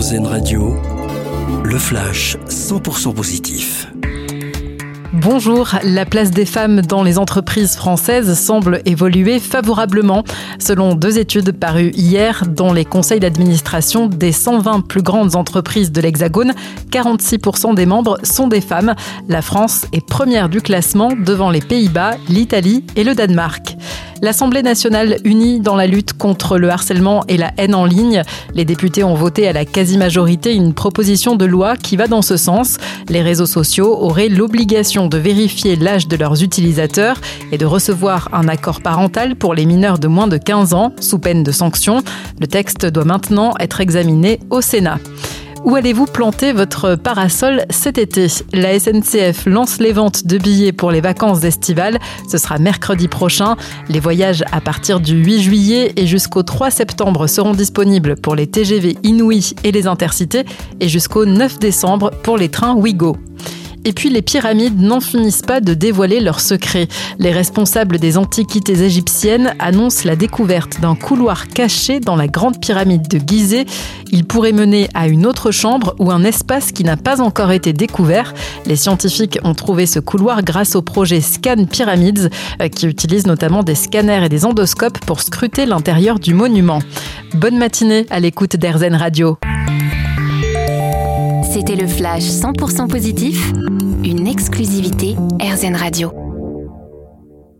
Radio, le flash 100% positif. Bonjour, la place des femmes dans les entreprises françaises semble évoluer favorablement. Selon deux études parues hier, dont les conseils d'administration des 120 plus grandes entreprises de l'Hexagone, 46% des membres sont des femmes. La France est première du classement devant les Pays-Bas, l'Italie et le Danemark. L'Assemblée nationale unie dans la lutte contre le harcèlement et la haine en ligne. Les députés ont voté à la quasi-majorité une proposition de loi qui va dans ce sens. Les réseaux sociaux auraient l'obligation de vérifier l'âge de leurs utilisateurs et de recevoir un accord parental pour les mineurs de moins de 15 ans, sous peine de sanction. Le texte doit maintenant être examiné au Sénat. Où allez-vous planter votre parasol cet été? La SNCF lance les ventes de billets pour les vacances estivales. Ce sera mercredi prochain. Les voyages à partir du 8 juillet et jusqu'au 3 septembre seront disponibles pour les TGV Inouï et les Intercités et jusqu'au 9 décembre pour les trains Ouigo. Et puis les pyramides n'en finissent pas de dévoiler leurs secrets. Les responsables des antiquités égyptiennes annoncent la découverte d'un couloir caché dans la grande pyramide de Gizeh. Il pourrait mener à une autre chambre ou un espace qui n'a pas encore été découvert. Les scientifiques ont trouvé ce couloir grâce au projet Scan Pyramids, euh, qui utilise notamment des scanners et des endoscopes pour scruter l'intérieur du monument. Bonne matinée à l'écoute d'Airzen Radio. C'était le flash 100% positif, une exclusivité AirZen Radio.